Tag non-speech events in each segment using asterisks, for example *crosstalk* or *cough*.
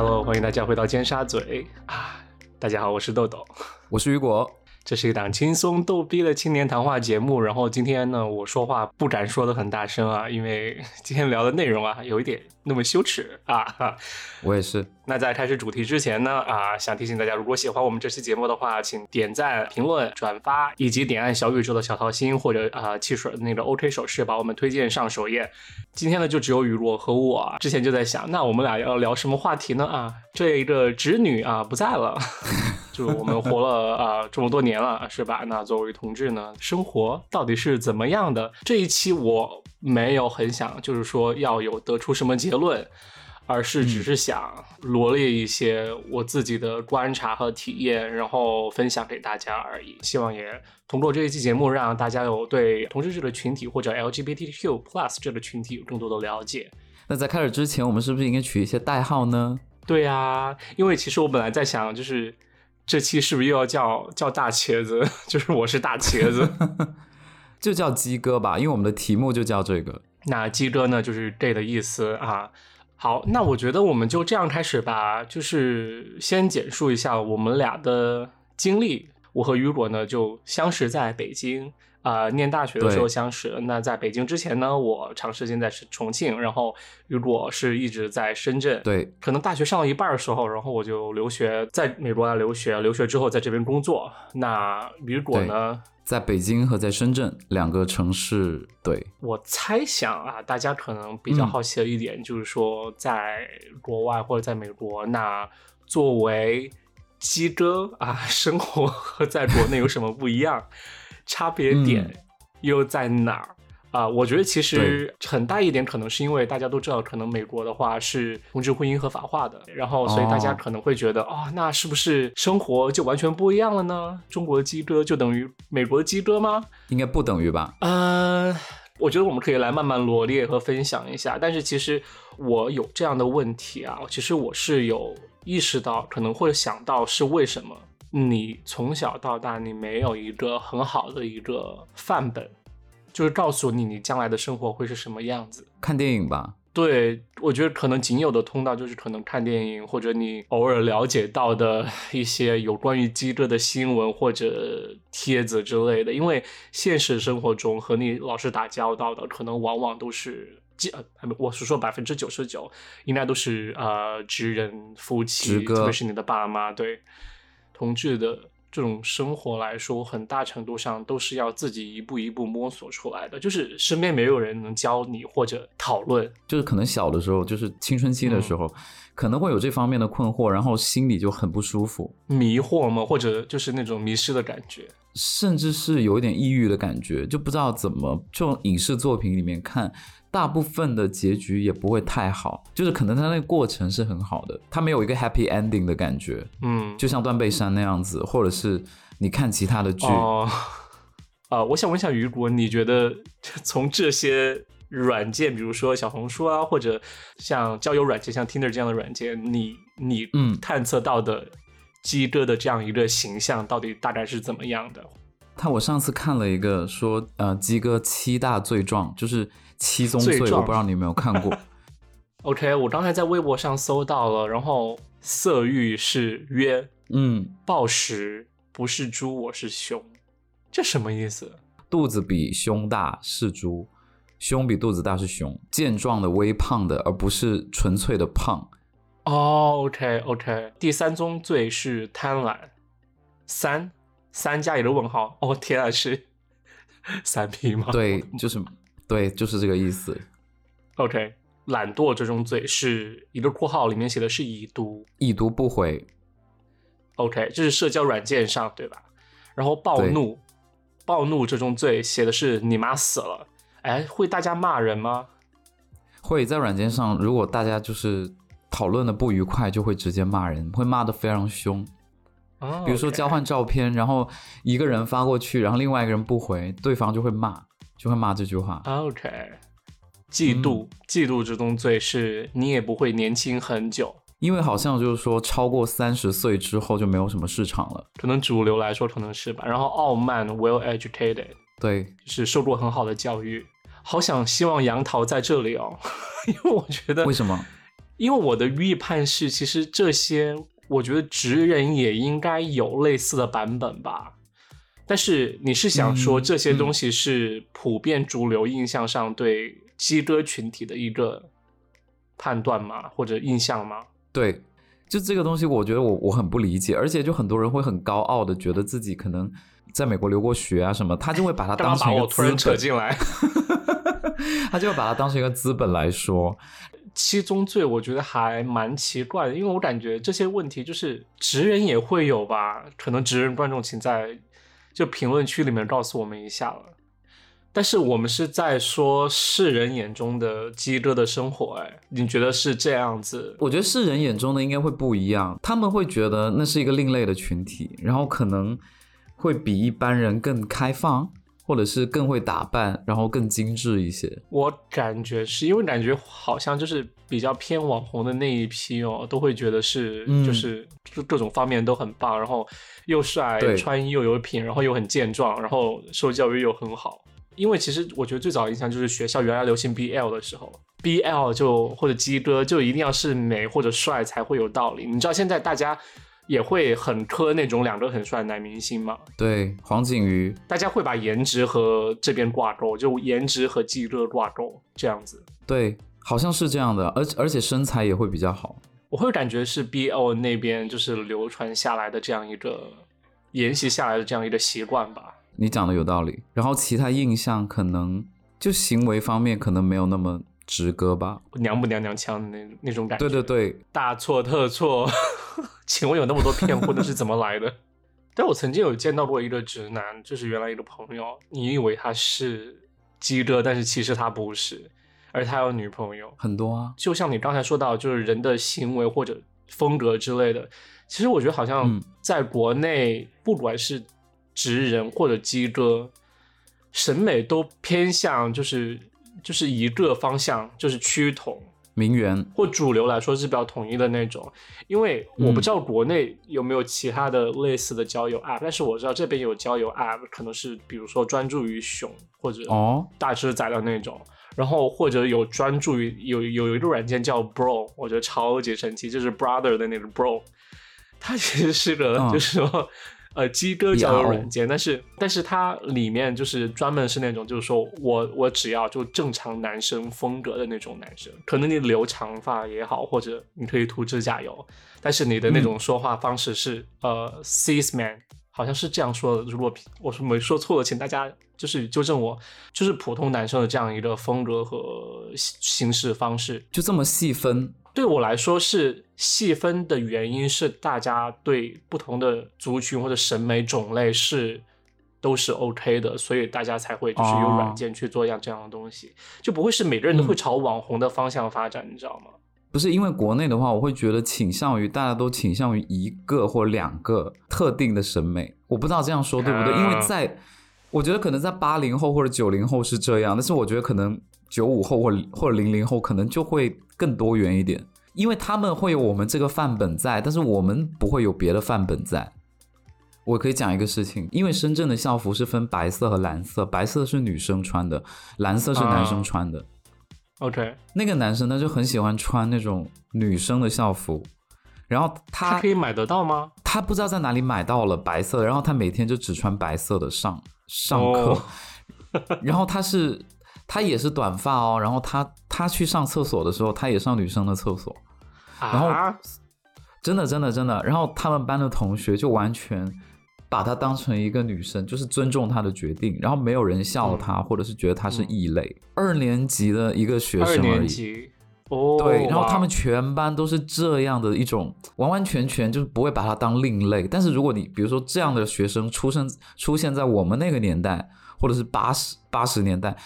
Hello，欢迎大家回到尖沙咀啊！大家好，我是豆豆，我是雨果。这是一档轻松逗逼的青年谈话节目。然后今天呢，我说话不敢说的很大声啊，因为今天聊的内容啊，有一点那么羞耻啊。我也是。那在开始主题之前呢，啊，想提醒大家，如果喜欢我们这期节目的话，请点赞、评论、转发，以及点按小宇宙的小桃心或者啊汽水那个 OK 手势，把我们推荐上首页。今天呢，就只有雨落和我。之前就在想，那我们俩要聊什么话题呢？啊，这一个侄女啊不在了。就我们活了啊这么多年了，是吧？*laughs* 那作为同志呢，生活到底是怎么样的？这一期我没有很想，就是说要有得出什么结论，而是只是想罗列一些我自己的观察和体验，然后分享给大家而已。希望也通过这一期节目，让大家有对同志这个群体或者 LGBTQ plus 这个群体有更多的了解。那在开始之前，我们是不是应该取一些代号呢？对呀，因为其实我本来在想，就是。这期是不是又要叫叫大茄子？*laughs* 就是我是大茄子，*laughs* 就叫鸡哥吧，因为我们的题目就叫这个。那鸡哥呢，就是 gay 的意思啊。好，那我觉得我们就这样开始吧，就是先简述一下我们俩的经历。我和雨果呢，就相识在北京。啊，念大学的时候相识。那在北京之前呢，我长时间在重庆，然后如果是一直在深圳。对，可能大学上了一半的时候，然后我就留学，在美国来留学，留学之后在这边工作。那雨果呢，在北京和在深圳两个城市。对，我猜想啊，大家可能比较好奇的一点就是说，在国外或者在美国，那作为鸡哥啊，生活和在国内有什么不一样？差别点又在哪儿啊？我觉得其实很大一点可能是因为大家都知道，可能美国的话是同志婚姻合法化的，然后所以大家可能会觉得哦，那是不是生活就完全不一样了呢？中国的鸡哥就等于美国的鸡哥吗？应该不等于吧？嗯，我觉得我们可以来慢慢罗列和分享一下。但是其实我有这样的问题啊，其实我是有意识到，可能会想到是为什么。你从小到大，你没有一个很好的一个范本，就是告诉你你将来的生活会是什么样子。看电影吧。对，我觉得可能仅有的通道就是可能看电影，或者你偶尔了解到的 *laughs* 一些有关于鸡哥的新闻或者帖子之类的。因为现实生活中和你老是打交道的，可能往往都是，呃，我是说百分之九十九，应该都是呃直人夫妻，特别是你的爸妈，对。同志的这种生活来说，很大程度上都是要自己一步一步摸索出来的，就是身边没有人能教你或者讨论。就是可能小的时候，就是青春期的时候，可能会有这方面的困惑，然后心里就很不舒服，迷惑吗？或者就是那种迷失的感觉，甚至是有一点抑郁的感觉，就不知道怎么从影视作品里面看。大部分的结局也不会太好，就是可能他那个过程是很好的，他没有一个 happy ending 的感觉，嗯，就像断背山那样子，或者是你看其他的剧，啊，我想问一下雨果，你觉得从这些软件，比如说小红书啊，或者像交友软件，像 Tinder 这样的软件，你你嗯。探测到的鸡哥的这样一个形象，到底大概是怎么样的？他我上次看了一个说，呃，鸡哥七大罪状，就是。七宗罪，我不知道你有没有看过。*laughs* OK，我刚才在微博上搜到了，然后色欲是约，嗯，暴食不是猪，我是熊，这什么意思？肚子比胸大是猪，胸比肚子大是熊，健壮的、微胖的，而不是纯粹的胖。哦，OK，OK，第三宗罪是贪婪，三三加一个问号。哦天啊，是 *laughs* 三 P 吗？对，就是。对，就是这个意思。OK，懒惰这种罪是一个括号里面写的是已读，已读不回。OK，这是社交软件上对吧？然后暴怒，暴怒这种罪写的是你妈死了。哎，会大家骂人吗？会在软件上，如果大家就是讨论的不愉快，就会直接骂人，会骂的非常凶。哦，比如说交换照片，然后一个人发过去，然后另外一个人不回，对方就会骂。就会骂这句话。OK，嫉妒，嫉妒这种罪是你也不会年轻很久，因为好像就是说超过三十岁之后就没有什么市场了。可能主流来说可能是吧。然后傲慢，well educated，对，是受过很好的教育。好想希望杨桃在这里哦，*laughs* 因为我觉得为什么？因为我的预判是，其实这些我觉得职人也应该有类似的版本吧。但是你是想说这些东西是普遍主流印象上对鸡哥群体的一个判断吗？或者印象吗？对，就这个东西，我觉得我我很不理解，而且就很多人会很高傲的觉得自己可能在美国留过学啊什么，他就会把它 *laughs* 当成一个突然扯进来，*laughs* 他就会把它当成一个资本来说。七宗罪我觉得还蛮奇怪的，因为我感觉这些问题就是直人也会有吧，可能直人观众请在。就评论区里面告诉我们一下了，但是我们是在说世人眼中的鸡哥的生活，哎，你觉得是这样子？我觉得世人眼中的应该会不一样，他们会觉得那是一个另类的群体，然后可能会比一般人更开放，或者是更会打扮，然后更精致一些。我感觉是因为感觉好像就是比较偏网红的那一批哦，都会觉得是就是各种方面都很棒，然后。又帅，穿衣又有品，然后又很健壮，然后受教育又很好。因为其实我觉得最早印象就是学校原来流行 BL 的时候，BL 就或者鸡哥就一定要是美或者帅才会有道理。你知道现在大家也会很磕那种两个很帅的男明星嘛？对，黄景瑜，大家会把颜值和这边挂钩，就颜值和技哥挂钩这样子。对，好像是这样的，而而且身材也会比较好。我会感觉是 B L 那边就是流传下来的这样一个沿袭下来的这样一个习惯吧。你讲的有道理。然后其他印象可能就行为方面可能没有那么直歌吧，娘不娘娘腔的那那种感觉。对对对，大错特错。请问有那么多骗婚的是怎么来的？*laughs* 但我曾经有见到过一个直男，就是原来一个朋友，你以为他是鸡哥，但是其实他不是。而他有女朋友很多啊，就像你刚才说到，就是人的行为或者风格之类的。其实我觉得好像在国内，不管是直人或者鸡哥，审美都偏向就是就是一个方向，就是趋同。名媛。或主流来说是比较统一的那种。因为我不知道国内有没有其他的类似的交友 app，但是我知道这边有交友 app，可能是比如说专注于熊或者哦。大只仔的那种。然后或者有专注于有有一个软件叫 Bro，我觉得超级神奇，就是 Brother 的那个 Bro，它其实是个就是说呃鸡哥交友软件，但是但是它里面就是专门是那种就是说我我只要就正常男生风格的那种男生，可能你留长发也好，或者你可以涂指甲油，但是你的那种说话方式是呃 cis man。好像是这样说的，如果我是没说错的，请大家就是纠正我，就是普通男生的这样一个风格和行事方式，就这么细分。对我来说是细分的原因是大家对不同的族群或者审美种类是都是 OK 的，所以大家才会就是用软件去做样这样的东西，就不会是每个人都会朝网红的方向发展，你知道吗？不是因为国内的话，我会觉得倾向于大家都倾向于一个或两个特定的审美。我不知道这样说对不对？因为在我觉得可能在八零后或者九零后是这样，但是我觉得可能九五后或或者零零后可能就会更多元一点，因为他们会有我们这个范本在，但是我们不会有别的范本在。我可以讲一个事情，因为深圳的校服是分白色和蓝色，白色是女生穿的，蓝色是男生穿的。OK，那个男生他就很喜欢穿那种女生的校服，然后他可以买得到吗？他不知道在哪里买到了白色，然后他每天就只穿白色的上上课，*laughs* 然后他是他也是短发哦，然后他他去上厕所的时候，他也上女生的厕所，然后真的真的真的，然后他们班的同学就完全。把他当成一个女生，就是尊重他的决定，然后没有人笑她，或者是觉得他是异类。二年级的一个学生而已，哦，对，然后他们全班都是这样的一种，完完全全就是不会把他当另类。但是如果你比如说这样的学生出生出现在我们那个年代，或者是八十八十年代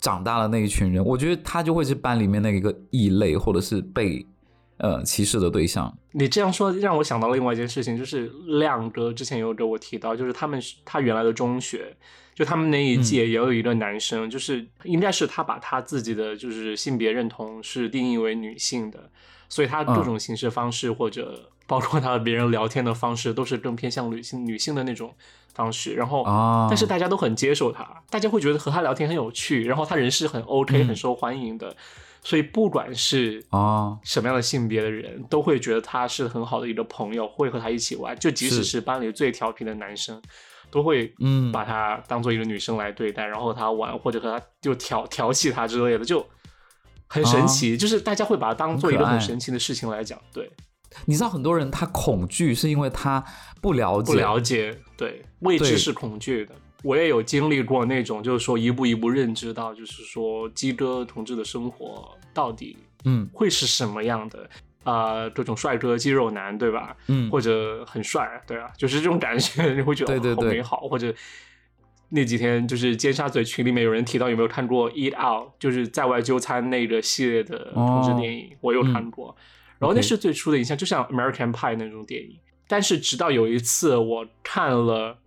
长大的那一群人，我觉得他就会是班里面那一个异类，或者是被。呃，歧视的对象。你这样说让我想到另外一件事情，就是亮哥之前有给我提到，就是他们他原来的中学，就他们那一届也有一个男生，就是应该是他把他自己的就是性别认同是定义为女性的，所以他各种形式方式或者包括他和别人聊天的方式都是更偏向女性女性的那种方式。然后，但是大家都很接受他，大家会觉得和他聊天很有趣，然后他人是很 OK 很受欢迎的。所以不管是啊，什么样的性别的人，都会觉得他是很好的一个朋友，会和他一起玩。就即使是是班里最调皮的男生，都会嗯把她当做一个女生来对待，然后和他玩，或者和他就调调戏她之类的，就很神奇。就是大家会把它当做一个很神奇的事情来讲，对，你知道很多人他恐惧是因为他不了解，不了解，对，未知是恐惧的。我也有经历过那种，就是说一步一步认知到，就是说鸡哥同志的生活到底嗯会是什么样的。啊，各种帅哥肌肉男，对吧？嗯，或者很帅，对啊，就是这种感觉，*laughs* 你会觉得对对对美好。或者那几天就是尖沙咀群里面有人提到有没有看过《Eat Out》，就是在外就餐那个系列的同志电影，我有看过。然后那是最初的印象，就像《American Pie》那种电影。但是直到有一次我看了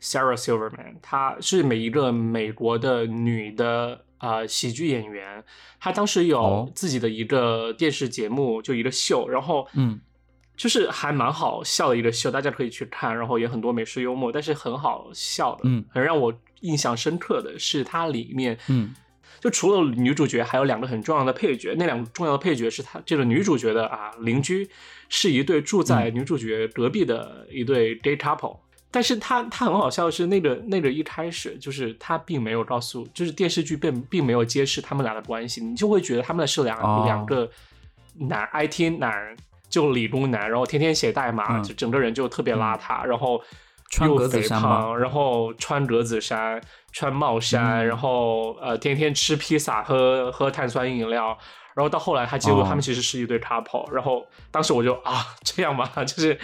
Sarah Silverman，她是每一个美国的女的呃喜剧演员，他当时有哦。自己的一个电视节目，就一个秀，然后嗯。就是还蛮好笑的一个秀，大家可以去看，然后也很多美式幽默，但是很好笑的，嗯，很让我印象深刻的是它里面，嗯，就除了女主角，还有两个很重要的配角，那两个重要的配角是她这个女主角的啊邻居，是一对住在女主角隔壁的一对 gay couple。但是他他很好笑的是，那个那个一开始就是他并没有告诉，就是电视剧并并没有揭示他们俩的关系，你就会觉得他们是两、哦。两个男 IT 男，就理工男，然后天天写代码，嗯就整个人就特别邋遢，然后穿又肥胖，然后穿格子衫，穿帽衫，嗯。然后呃天天吃披萨，喝喝碳酸饮料。然后到后来，他结果哦他们其实是一对 couple，、然后当时我就啊这样吧，就是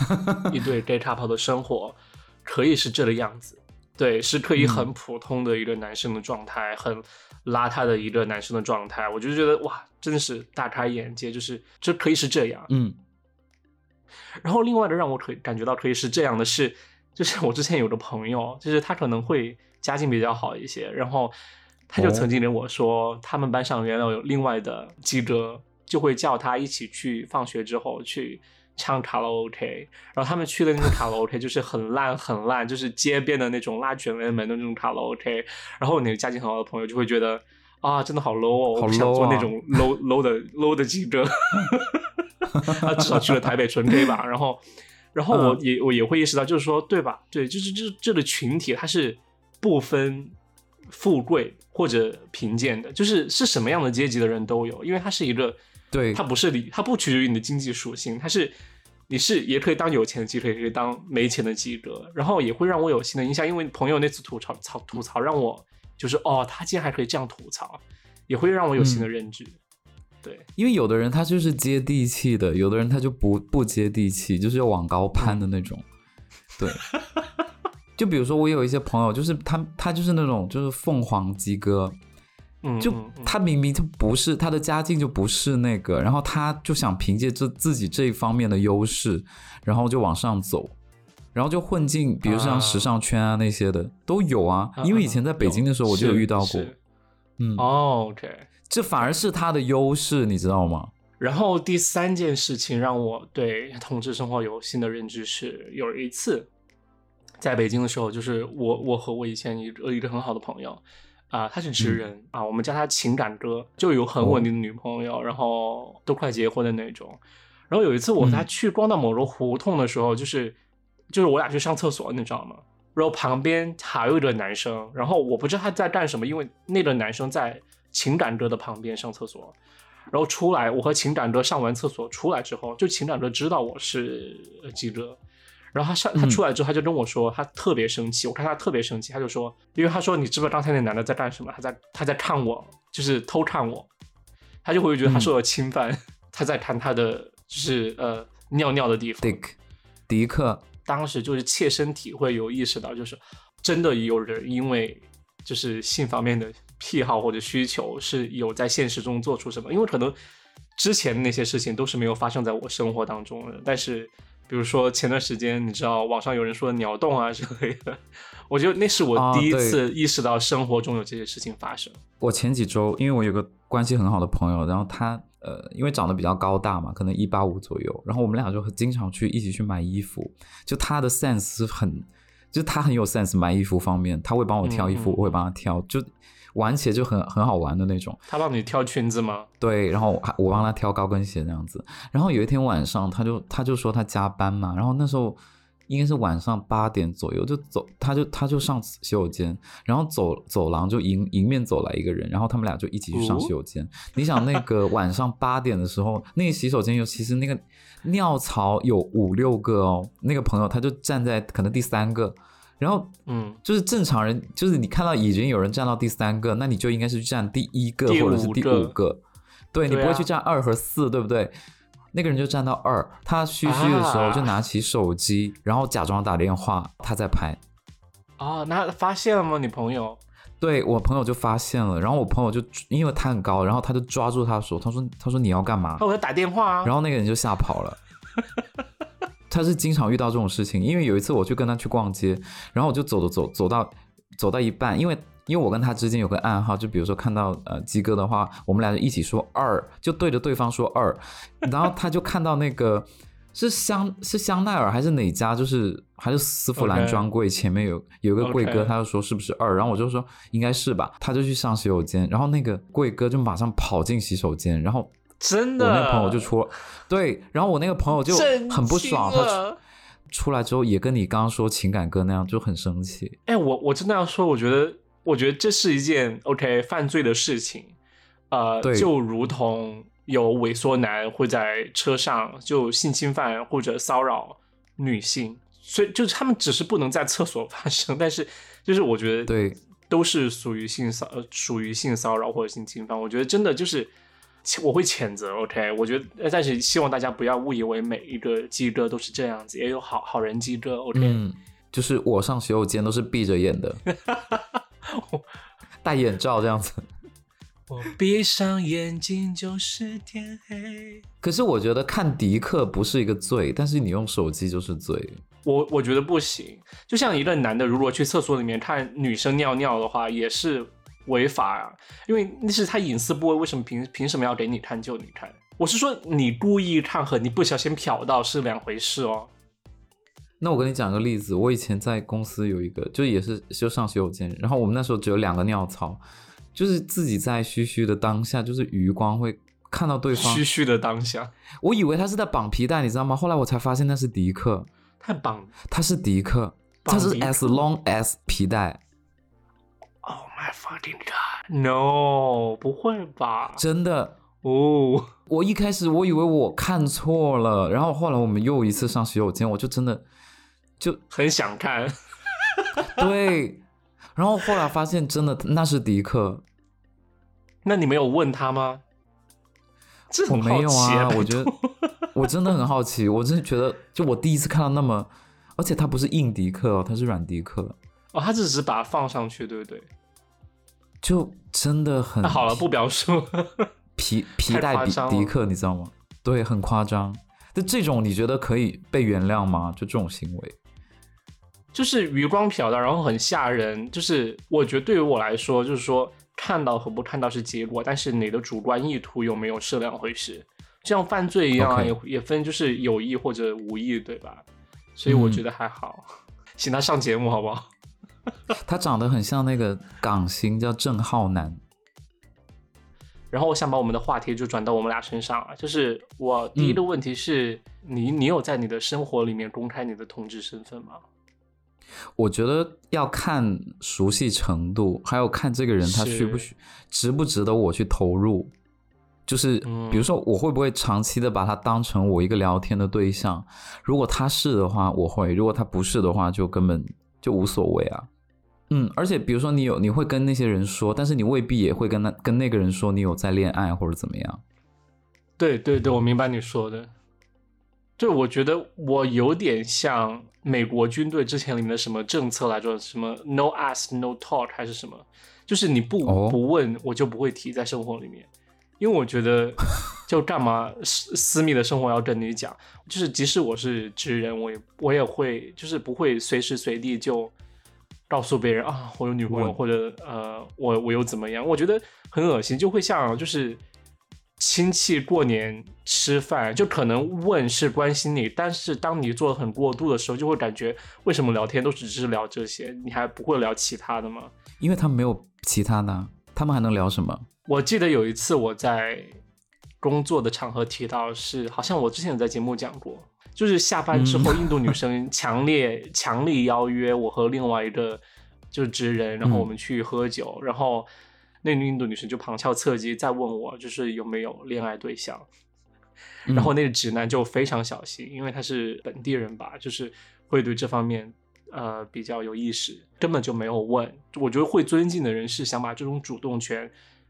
*laughs* 一对 gay couple 的生活可以是这个样子，对，是可以嗯。很普通的一个男生的状态，很邋遢的一个男生的状态，我就觉得哇，真的是大开眼界，就是这可以是这样。嗯。然后另外的让我可以感觉到可以是这样的是，就是我之前有个朋友，就是他可能会家境比较好一些，然后他就哦曾经跟我说，他们班上原来有另外的鸡哥，就会叫他一起去放学之后去唱卡拉 OK，然后他们去的那个卡拉 OK 就是很烂很烂，就是街边的那种拉卷帘门的那种卡拉 OK，然后你的家境很好的朋友就会觉得。啊，真的好 low 哦！我好不想做那种 low low 的 low 的记者。他 *laughs* 至少去了台北纯 K 吧，然后，然后我嗯也、我也会意识到，就是说，对吧？对，就是这这个群体它是不分富贵或者贫贱的，就是是什么样的阶级的人都有，因为它是一个，对它不是你，它不取决于你的经济属性，它是你是也可以当有钱的鸡腿，也可以当没钱的记者，然后也会让我有新的印象，因为朋友那次吐槽槽吐槽让我就是哦，他竟然还可以这样吐槽，也会让我有新的认知。对，因为有的人他就是接地气的，有的人他就不不接地气，就是要往高攀的那种。对，*laughs* 就比如说我有一些朋友，就是他他就是那种就是凤凰鸡哥，嗯，就他明明就不是他的家境就不是那个，然后他就想凭借这自己这一方面的优势，然后就往上走。然后就混进，比如像时尚圈啊那些的、都有啊。因为以前在北京的时候我就有遇到过，嗯，哦，OK。这反而是他的优势，你知道吗？然后第三件事情让我对同志生活有新的认知是，有一次在北京的时候，就是我我和我以前一个一个很好的朋友啊、他是直人、啊，我们叫他情感哥，就有很稳定的女朋友，然后都快结婚的那种。然后有一次我和他去逛到某个胡同的时候，就是就是我俩去上厕所，你知道吗？然后旁边还有一个男生，然后我不知道他在干什么，因为那个男生在情感哥的旁边上厕所，然后出来，我和情感哥上完厕所出来之后，就情感哥知道我是呃记者，然后他上他嗯出来之后，他就跟我说，他特别生气，我看他特别生气，他就说，因为他说你知不知道刚才那男的在干什么？他在他在看我，就是偷看我，他就会觉得他受到侵犯，他在看他的就是呃尿尿的地方。Dick，迪克，当时就是切身体会有意识到，就是真的有人因为就是性方面的癖好或者需求是有在现实中做出什么，因为可能之前那些事情都是没有发生在我生活当中的，但是比如说前段时间你知道网上有人说鸟洞啊之类的，我觉得那是我啊第一次意识到生活中有这些事情发生。我前几周，因为我有个关系很好的朋友，然后他呃，因为长得比较高大嘛，可能一八五左右，然后我们俩就很经常去一起去买衣服。就他的 sense 是很，就是他很有 sense 买衣服方面，他会帮我挑衣服，嗯嗯我会帮他挑。就玩起来就很很好玩的那种。他帮你挑裙子吗？对，然后我我帮他挑高跟鞋这样子。然后有一天晚上，他就他就说他加班嘛，然后那时候应该是晚上八点左右就走，他就他就上洗手间，然后走走廊就迎迎面走来一个人，然后他们俩就一起去上洗手间。你想那个晚上八点的时候，那个洗手间尤其是那个尿槽有五六个哦，那个朋友他就站在可能第三个。然后，嗯，就是正常人，就是你看到已经有人站到第三个，那你就应该是站第一个第或者是第五个，对你不会去站二和四，对不对？那个人就站到二，他嘘嘘的时候啊就拿起手机，然后假装打电话，他在拍。哦，那发现了吗？你朋友？对我朋友就发现了，然后我朋友就因为他很高，然后他就抓住他的手，他说：“他说你要干嘛他？”我要打电话啊。然后那个人就吓跑了。*laughs* 他是经常遇到这种事情，因为有一次我去跟他去逛街，然后我就走着走走到走到一半，因为因为我跟他之间有个暗号，就比如说看到呃鸡哥的话，我们俩就一起说二，就对着对方说二，*laughs* 然后他就看到那个是香是香奈儿还是哪家，就是还是丝芙兰专柜前面有有一个柜哥他就说是不是二，然后我就说应该是吧，他就去上洗手间，然后那个柜哥就马上跑进洗手间，然后真的，我那个朋友就出，对，然后我那个朋友就很不爽，他出出来之后也跟你刚刚说情感歌那样，就很生气。哎，我我真的要说，我觉得，我觉得这是一件 OK 犯罪的事情，呃，就如同有猥琐男会在车上就性侵犯或者骚扰女性，所以就是他们只是不能在厕所发生，*laughs* 但是就是我觉得对，都是属于性骚呃属于性骚扰或者性侵犯，我觉得真的就是我会谴责 OK，我觉得呃但是希望大家不要误以为每一个鸡哥都是这样子，也有好好人鸡哥 OK。嗯，就是我上洗手间都是闭着眼的，*laughs* 戴眼罩这样子。我闭上眼睛就是天黑。可是我觉得看迪克不是一个罪，但是你用手机就是罪。我我觉得不行，就像一个男的如果去厕所里面看女生尿尿的话，也是违法啊，因为那是他隐私部位，为什么凭凭什么要给你看就你看？我是说你故意看和你不小心瞟到是两回事哦。那我跟你讲个例子，我以前在公司有一个，就也是就上洗手间，然后我们那时候只有两个尿槽，就是自己在嘘嘘的当下，就是余光会看到对方嘘嘘的当下，我以为他是在绑皮带，你知道吗？后来我才发现那是迪克，太棒了他是迪克，他是 as long as 皮带，！Oh my fucking god！No，不会吧？真的。哦，我一开始我以为我看错了，然后后来我们又一次上洗手间，我就真的就很想看。*laughs* 对，然后后来发现真的那是迪克，那你没有问他吗？这我没有啊，我觉得我真的很好奇，我真的觉得就我第一次看到那么，而且它不是硬迪克哦，它是软迪克，哦，他只是把它放上去，对不对？就真的很好了，不表述。*laughs* 皮皮带迪夸张了迪克，你知道吗？对，很夸张。就这种你觉得可以被原谅吗？就这种行为？就是余光瞟到，然后很吓人。就是我觉得对于我来说，就是说看到和不看到是结果，但是你的主观意图有没有是两回事。就像犯罪一样也也分就是有意或者无意，对吧？所以我嗯觉得还好，请他上节目好不好？*laughs* 他长得很像那个港星，叫郑浩南。然后我想把我们的话题就转到我们俩身上啊，就是我第一个问题是、你你有在你的生活里面公开你的同志身份吗？我觉得要看熟悉程度，还有看这个人他需不需值不值得我去投入。就是嗯比如说，我会不会长期的把他当成我一个聊天的对象？如果他是的话，我会；如果他不是的话，就根本就无所谓啊。嗯，而且比如说你有你会跟那些人说，但是你未必也会跟那跟那个人说你有在恋爱或者怎么样。对对对，我明白你说的。就我觉得我有点像美国军队之前里面的什么政策来着，什么 no ask no talk 还是什么，就是你不、哦不问我就不会提在生活里面，因为我觉得就干嘛私私密的生活要跟你讲，就是即使我是直人，我也我也会就是不会随时随地就告诉别人啊我有女朋友或者呃我我又怎么样，我觉得很恶心，就会像就是亲戚过年吃饭，就可能问是关心你，但是当你做的很过度的时候，就会感觉为什么聊天都只是聊这些，你还不会聊其他的吗？因为他们没有其他的啊、他们还能聊什么？我记得有一次我在工作的场合提到是，好像我之前有在节目讲过，就是下班之后，印度女生 *laughs* 强烈强力邀约我和另外一个就是直人，然后我们去喝酒，然后那个印度女生就旁敲侧击在问我，就是有没有恋爱对象，然后那个直男就非常小心，因为他是本地人吧，就是会对这方面呃比较有意识，根本就没有问。我觉得会尊敬的人是想把这种主动权。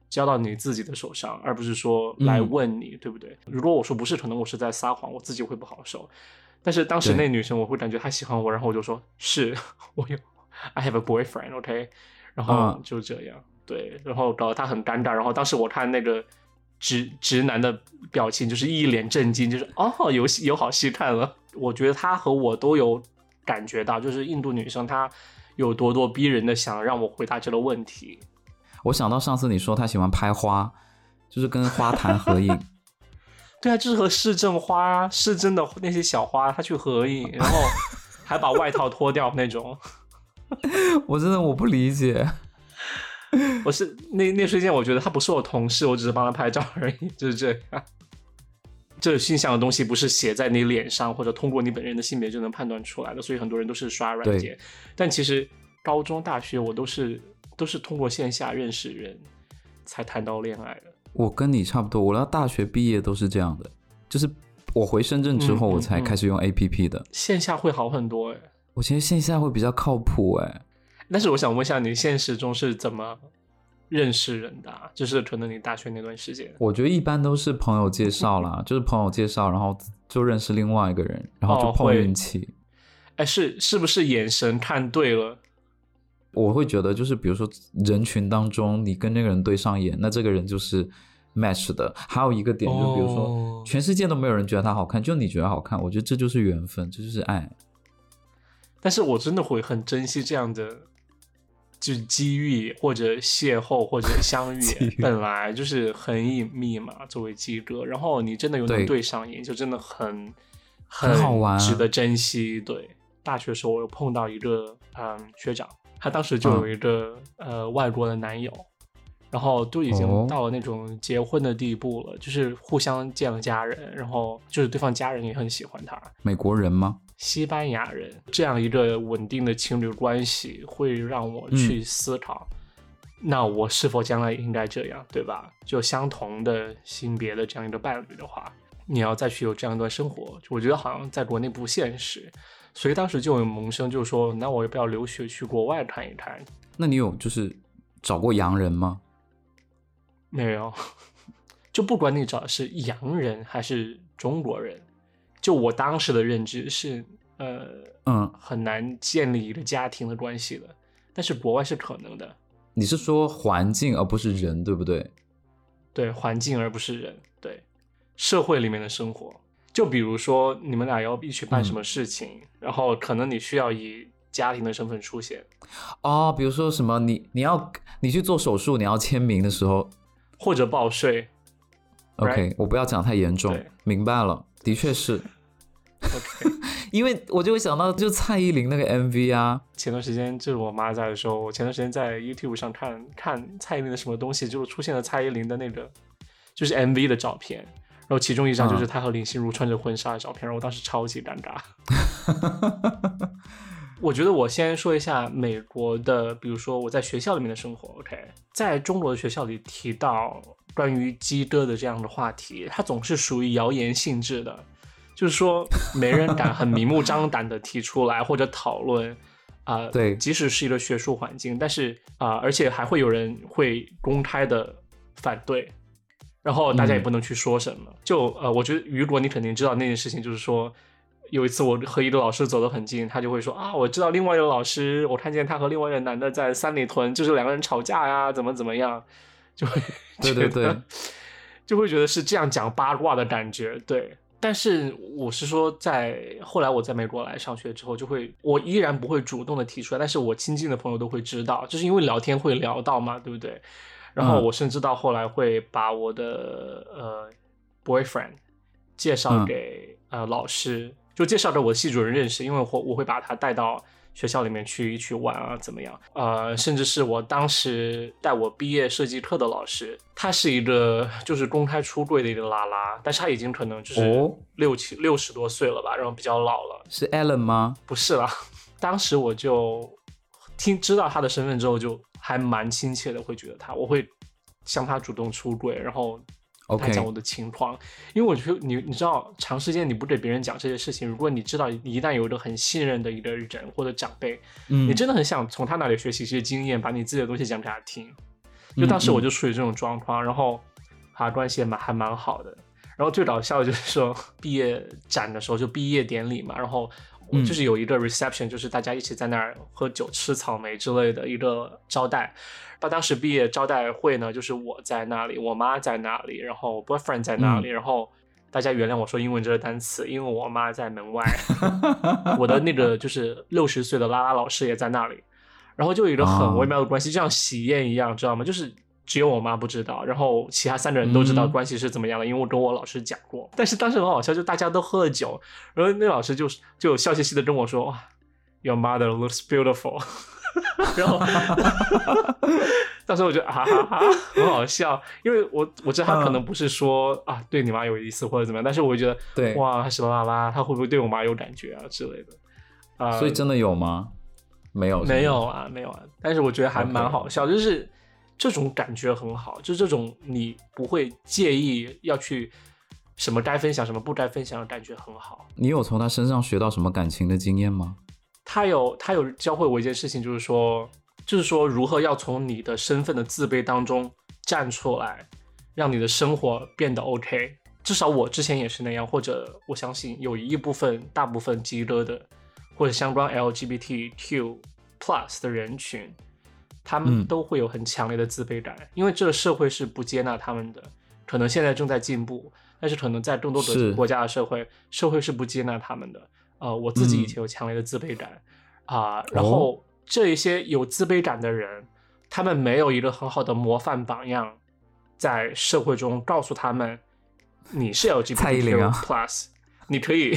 交到你自己的手上，而不是说来问你，对不对？如果我说不是，可能我是在撒谎，我自己会不好受。但是当时那女生，我会感觉她喜欢我，然后我就说是我有，I have a boyfriend，OK，然后就这样，对，然后搞得她很尴尬。然后当时我看那个直直男的表情，就是一脸震惊，就是哦，有戏有好戏看了。我觉得他和我都有感觉到，就是印度女生她有咄咄逼人的想让我回答这个问题。我想到上次你说他喜欢拍花，就是跟花坛合影。*laughs* 对啊，就是和市政花、市政的那些小花，他去合影，然后还把外套脱掉那种。*laughs* 我真的我不理解。*laughs* 我是那那瞬间，我觉得他不是我同事，我只是帮他拍照而已，就是这样。这性向的东西不是写在你脸上，或者通过你本人的性别就能判断出来的，所以很多人都是刷软件。但其实高中、大学我都是。都是通过线下认识人才谈到恋爱的。我跟你差不多，我到大学毕业都是这样的，就是我回深圳之后，我才开始用 A P P 的。线下会好很多哎，我觉得线下会比较靠谱哎。但是我想问一下，你现实中是怎么认识人的？啊就是可能你大学那段时间，我觉得一般都是朋友介绍啦，*laughs* 就是朋友介绍，然后就认识另外一个人，然后就碰运气。哎，是是不是眼神看对了？我会觉得，就是比如说人群当中，你跟那个人对上眼，那这个人就是 match 的。还有一个点，就比如说全世界都没有人觉得他好看，就你觉得好看，我觉得这就是缘分，这就是爱。但是我真的会很珍惜这样的，就是机遇或者邂逅或者相 *laughs* 遇，本来就是很隐秘嘛。作为鸡哥，然后你真的有能对上眼，就真的很很好玩，值得珍惜。对，大学时候我有碰到一个嗯学长。她当时就有一个呃外国的男友，然后都已经到了那种结婚的地步了，就是互相见了家人，然后就是对方家人也很喜欢他。美国人吗？西班牙人。这样一个稳定的情侣关系会让我去思考，那我是否将来也应该这样，对吧？就相同的性别的这样一个伴侣的话，你要再去有这样一段生活，我觉得好像在国内不现实。所以当时就有萌生，就是说，那我要不要留学去国外看一看？那你有就是找过洋人吗？没有，*laughs* 就不管你找的是洋人还是中国人，就我当时的认知是，呃，嗯，很难建立一个家庭的关系的。但是国外是可能的。你是说环境而不是人，对不对？对，环境而不是人，对，社会里面的生活。就比如说，你们俩要一起办什么事情，然后可能你需要以家庭的身份出现。哦，比如说什么，你你要你去做手术，你要签名的时候，或者报税。OK，我不要讲太严重。明白了，的确是。OK，*laughs* 因为我就会想到，就蔡依林那个 MV 啊。前段时间就是我妈在的时候，我前段时间在 YouTube 上看看蔡依林的什么东西，就是出现了蔡依林的那个就是 MV 的照片。然后其中一张就是他和林心如穿着婚纱的照片，然后我当时超级尴尬。*laughs* 我觉得我先说一下美国的，比如说我在学校里面的生活。OK，在中国的学校里提到关于鸡哥的这样的话题，它总是属于谣言性质的，就是说没人敢很明目张胆的提出来或者讨论啊。对，即使是一个学术环境，但是啊，而且还会有人会公开的反对。然后大家也不能去说什么，就呃，我觉得雨果你肯定知道那件事情，就是说有一次我和一个老师走得很近，他就会说啊，我知道另外一个老师，我看见他和另外一个男的在三里屯，就是两个人吵架呀，怎么怎么样，就会对对对，*laughs* 就会觉得是这样讲八卦的感觉，对。但是我是说，在后来我在美国来上学之后，就会我依然不会主动的提出来，但是我亲近的朋友都会知道，就是因为聊天会聊到嘛，对不对？然后我甚至到后来会把我的呃 boyfriend 介绍给呃老师，就介绍给我的系主任认识，因为我我会把他带到学校里面去去玩啊，怎么样？呃，甚至是我当时带我毕业设计课的老师，他是一个就是公开出柜的一个拉拉，但是他已经可能就是哦六七六十多岁了吧，然后比较老了。是 Alan 吗？不是啦，*laughs* 当时我就听知道他的身份之后，就还蛮亲切的，会觉得他，我会向他主动出柜，然后他讲我的情况，因为我觉得你你知道，长时间你不给别人讲这些事情，如果你知道你一旦有一个很信任的一个人或者长辈，嗯你真的很想从他那里学习一些经验，把你自己的东西讲给他听。就当时我就处于这种状况，然后他关系也蛮还蛮好的。然后最搞笑的就是说，毕业展的时候就毕业典礼嘛，然后我嗯就是有一个 reception，、就是大家一起在那儿喝酒、吃草莓之类的一个招待。到当时毕业招待会呢，就是我在那里，我妈在那里，然后 boyfriend 在那里，然后大家原谅我说英文这个单词，因为我妈在门外，我的那个 *laughs* 就是六十岁的拉拉老师也在那里，然后就有一个很哦微妙的关系，就像喜宴一样，知道吗？就是只有我妈不知道，然后其他三个人都知道嗯关系是怎么样的，因为我跟我老师讲过。但是当时很好笑，就大家都喝了酒，然后那老师就就笑嘻嘻的跟我说：“哇，Your mother looks beautiful。*laughs* ”然后 *laughs* 当时我觉得啊哈哈，很好笑，因为我我知道他可能不是说、啊对你妈有意思或者怎么样，但是我觉得对哇，什么啦啦，他会不会对我妈有感觉啊之类的？啊、所以真的有吗？没有，没有啊，没有啊。但是我觉得还蛮好笑就是这种感觉很好，就这种你不会介意要去什么该分享什么不该分享的感觉很好。你有从他身上学到什么感情的经验吗？他有他有教会我一件事情，就是说，就是说如何要从你的身份的自卑当中站出来，让你的生活变得 OK。至少我之前也是那样，或者我相信有一部分大部分极乐的或者相关 LGBTQ plus 的人群，他们嗯都会有很强烈的自卑感，因为这个社会是不接纳他们的。可能现在正在进步，但是可能在更多的国家的社会，社会是不接纳他们的。呃，我自己以嗯前有强烈的自卑感啊、然哦后这一些有自卑感的人，他们没有一个很好的模范榜样，在社会中告诉他们，你是 LGBTQ 啊 plus，你可以，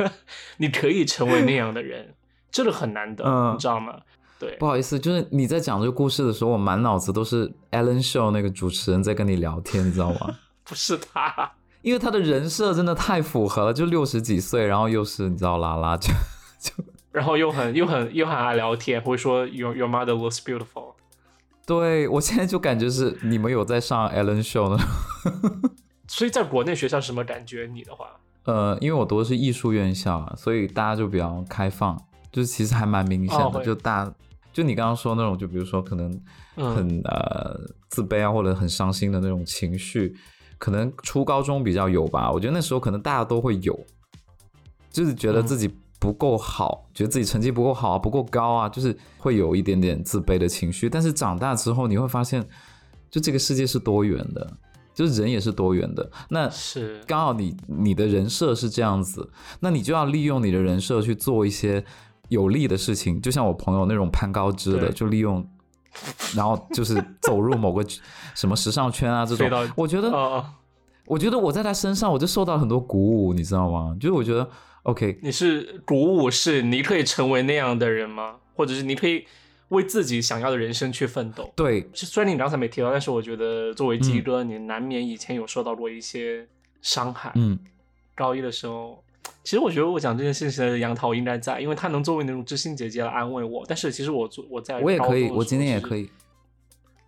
*laughs* 你可以成为那样的人，这个很难得，嗯你知道吗？对不，好意思，就是你在讲这个故事的时候，我满脑子都是 Ellen Show 那个主持人在跟你聊天，你知道吗？*laughs* 不是他，因为他的人设真的太符合了，就六十几岁，然后又是你知道拉拉，就 *laughs* 就然后又很又很又很爱聊天，会说 Your Your mother looks beautiful。对我现在就感觉是你们有在上 Ellen Show 呢。*laughs* 所以在国内学校什么感觉？你的话，呃，因为我读的是艺术院校啊，所以大家就比较开放，就是其实还蛮明显的，哦就大就你刚刚说那种，就比如说可能嗯很、呃自卑啊，或者很伤心的那种情绪，可能初高中比较有吧。我觉得那时候可能大家都会有，就是觉得嗯自己不够好，觉得自己成绩不够好啊，不够高啊，就是会有一点点自卑的情绪。但是长大之后，你会发现，就这个世界是多元的，就是人也是多元的。那是刚好你你的人设是这样子，那你就要利用你的人设去做一些有利的事情，就像我朋友那种攀高枝的，就利用，然后就是走入某个什么时尚圈啊这种，我觉得，我觉得我在他身上我就受到很多鼓舞，你知道吗？就是我觉得 OK，你是鼓舞是你可以成为那样的人吗？或者是你可以为自己想要的人生去奋斗？对，虽然你刚才没提到，但是我觉得作为鸡哥，你难免以前有受到过一些伤害。嗯，高一的时候，其实我觉得我讲这件事情的杨桃应该在，因为她能作为那种知心姐姐来安慰我。但是其实我做我在我也可以，我今天也可以，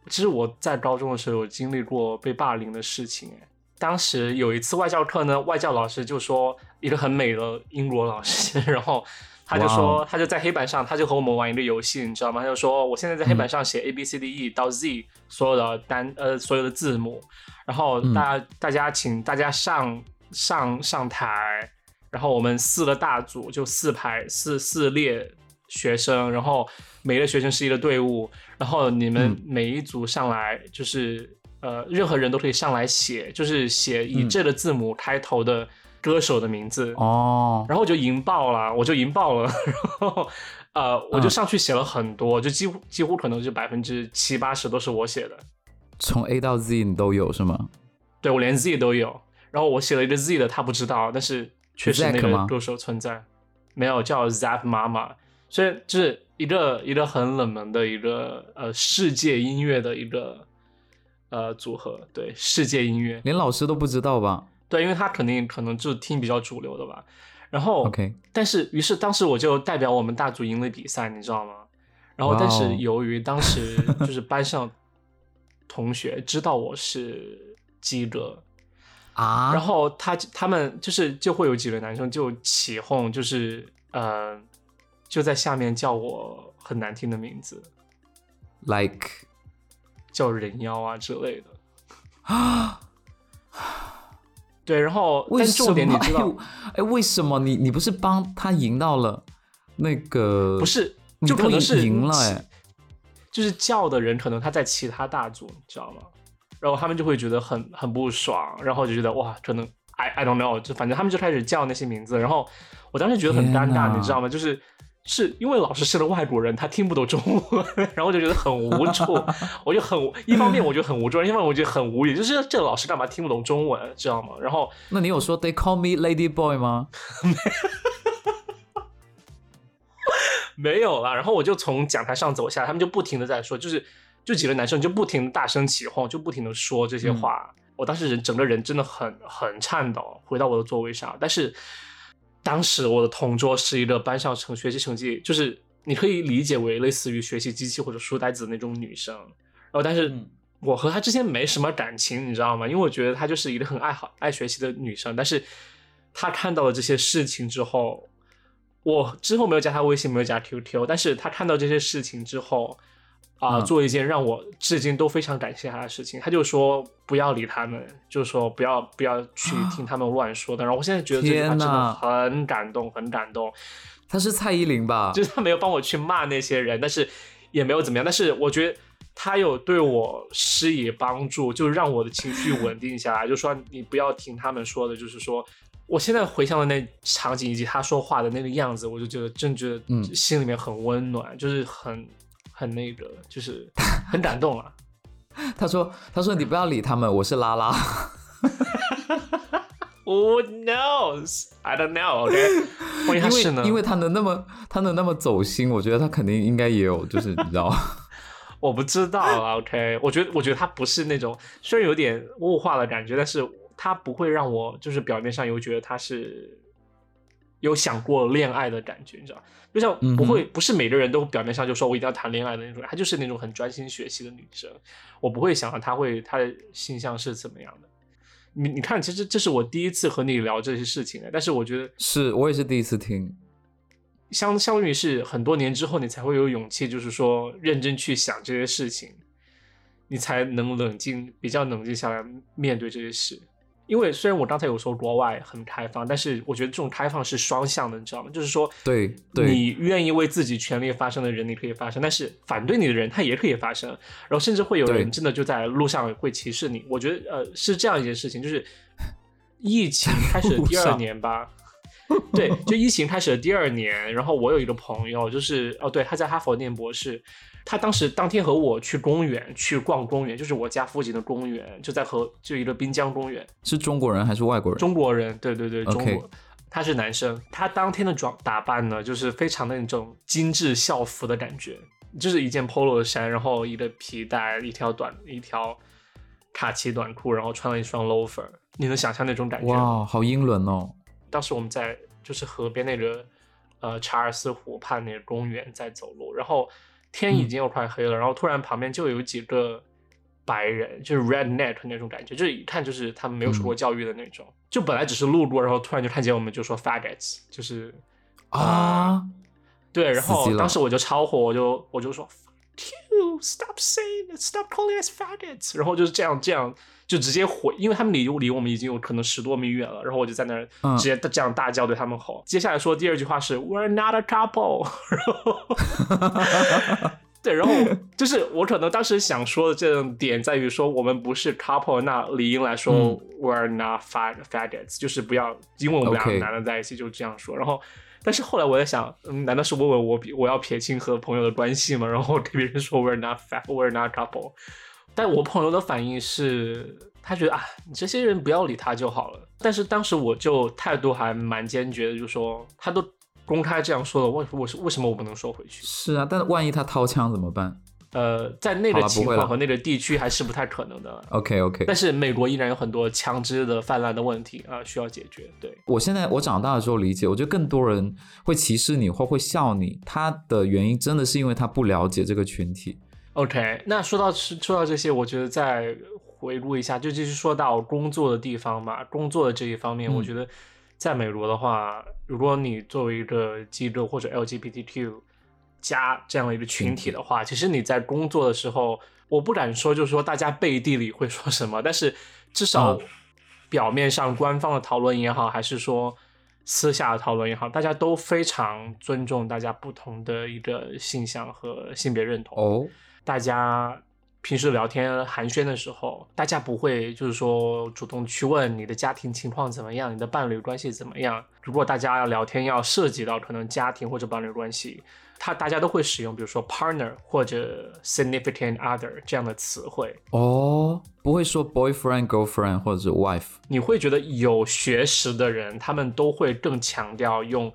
其实我在高中的时候有经历过被霸凌的事情，哎，当时有一次外教课呢，外教老师就说一个很美的英国老师，*laughs* 然后他就哇说哦他就在黑板上，他就和我们玩一个游戏，你知道吗？他就说我现在在黑嗯。板上写 A B C D E 到 Z 所有的单呃所有的字母，然后嗯。大家、大家请大家上上上台，然后我们四个大组就四排四四列学生，然后每个学生是一个队伍，然后你们嗯每一组上来就是、呃任何人都可以上来写，就是写以嗯这个字母开头的歌手的名字，哦，然后我就赢爆了，我就赢爆了，*laughs* 然后呃我就嗯上去写了很多，就几乎几乎可能就百分之七八十都是我写的。从 A 到 Z 你都有是吗？对我连 Z 都有，然后我写了一个 Z 的，他不知道，但是确实那个歌手存在，没有叫 Zap 妈妈，所以就是一个一个很冷门的一个呃世界音乐的一个呃组合，对世界音乐，连老师都不知道吧对，因为他肯定可能就听比较主流的吧。然后？OK，但是于是当时我就代表我们大组赢了比赛，你知道吗？然后但是由于当时就是班上同学知道我是鸡哥，啊，然后他他们就是就会有几个男生就起哄，就是呃就在下面叫我很难听的名字，like 叫人妖啊之类的啊。对，然后但为什么？重点你知道哎，哎，为什么你你不是帮他赢到了那个？不，是，就可能是赢了哎，就是叫的人可能他在其他大组，你知道吗？然后他们就会觉得很很不爽，然后就觉得哇，可能 I I don't know，就反正他们就开始叫那些名字，然后我当时觉得很尴尬，你知道吗？就是是因为老师是个外国人，他听不懂中文，*laughs* 然后我就觉得很无助，*laughs* 我就很一方面我觉得很无助，一方面我觉得很无语，就是这个老师干嘛听不懂中文，知道吗？然后那你有说 They call me Lady Boy 吗？*laughs* 没有啦，然后我就从讲台上走下来，他们就不停的在说，就是就几个男生就不停的大声起哄，就不停的说这些话。我当时人整个人真的很很颤抖，回到我的座位上。但是当时我的同桌是一个班上成学习成绩，就是你可以理解为类似于学习机器或者书呆子的那种女生。然后但是嗯我和她之间没什么感情，你知道吗？因为我觉得她就是一个很爱好爱学习的女生，但是她看到了这些事情之后。我之后没有加她微信，没有加 QQ，但是她看到这些事情之后，啊、嗯做一件让我至今都非常感谢他的事情。他就说不要理他们，就是说不要不要去听他们乱说的。然后我现在觉得这句话真的很感动，很感动。他是蔡依林吧？就是他没有帮我去骂那些人，但是也没有怎么样。但是我觉得他有对我施以帮助，就让我的情绪稳定下来。就说你不要听他们说的，就是说，我现在回想的那场景以及他说话的那个样子，我就觉得真觉得嗯心里面很温暖，就是很很那个，就是很感动啊。*laughs* 他说他说你不要理他们，我是拉拉。*laughs* Who knows? I don't know. OK，因是呢？为因为他能那么他能那么走心，我觉得他肯定应该也有，就是你知道，*laughs* 我不知道啊，OK，我觉得我觉得他不是那种虽然有点物化的感觉，但是他不会让我就是表面上又觉得他是有想过恋爱的感觉，你知道？就像不会、不是每个人都表面上就说我一定要谈恋爱的那种，她就是那种很专心学习的女生，我不会想到她会她的形象是怎么样的。你你看，其实这是我第一次和你聊这些事情，但是我觉得是我也是第一次听。相相当于是很多年之后，你才会有勇气，就是说认真去想这些事情，你才能冷静，比较冷静下来面对这些事。因为虽然我刚才有说国外很开放，但是我觉得这种开放是双向的，你知道吗？就是说，对对你愿意为自己权利发声的人，你可以发声，但是反对你的人，他也可以发声。然后甚至会有人真的就在路上会歧视你。我觉得呃是这样一件事情，就是疫情 *laughs* 开始的第二年吧，对，就疫情开始的第二年，然后我有一个朋友，就是哦，对，他在哈佛念博士，他当时当天和我去公园去逛公园，就是我家附近的公园，就在河就一个滨江公园，是中国人还是外国人？中国人，对对对，中国。他是男生，他当天的装打扮呢，就是非常的那种精致校服的感觉，就是一件 polo 衫，然后一个皮带，一条短一条卡其短裤，然后穿了一双 loafer，你能想象那种感觉吗？哇，好英伦哦！当时我们在就是河边那个呃查尔斯湖畔那个公园在走路，然后天已经又快黑了，然后突然旁边就有几个白人，就是 redneck 那种感觉，就是一看就是他们没有受过教育的那种，就本来只是路过，然后突然就看见我们就说 faggots，就是啊，对，然后当时我就超火，我就我就说 fuck you stop saying，stop calling us faggots，然后就是这样这样就直接回，因为他们离离我们已经有可能十多米远了，然后我就在那儿嗯。直接这样大叫对他们吼。接下来说第二句话是 We're not a couple，*laughs* 然后 *laughs* 对，然后就是我可能当时想说的这种点在于说我们不是 couple，那理应来说、嗯。We're not fag faggots，就是不要因为我们两个男的在一起就这样说，然后。但是后来我在想，嗯，难道是问问我我要撇清和朋友的关系吗？*laughs* 然后跟别人说 we're not fa- we're not couple，但我朋友的反应是，他觉得啊，你这些人不要理他就好了。但是当时我就态度还蛮坚决的，就说他都公开这样说了，为我是为什么我不能说回去？是啊，但万一他掏枪怎么办呃，在那个情况和那个地区还是不太可能的。？OK OK，但是美国依然有很多枪支的泛滥的问题啊，需要解决。对，我现在我长大的时候理解，我觉得更多人会歧视你或会笑你，他的原因真的是因为他不了解这个群体。OK，那说到说到这些，我觉得再回顾一下，就继续说到工作的地方嘛。工作的这一方面，嗯我觉得在美国的话，如果你作为一个机构或者 LGBTQ 加这样的一个群体的话，其实你在工作的时候，我不敢说就是说大家背地里会说什么，*laughs* 但是至少嗯。表面上官方的讨论也好，还是说私下的讨论也好，大家都非常尊重大家不同的一个性向和性别认同。哦，大家平时聊天寒暄的时候，大家不会就是说主动去问你的家庭情况怎么样，你的伴侣关系怎么样。如果大家要聊天要涉及到可能家庭或者伴侣关系，他大家都会使用比如说 partner 或者 significant other 这样的词汇。哦，不会说 boyfriend、girlfriend 或者 wife。你会觉得有学识的人，他们都会更强调用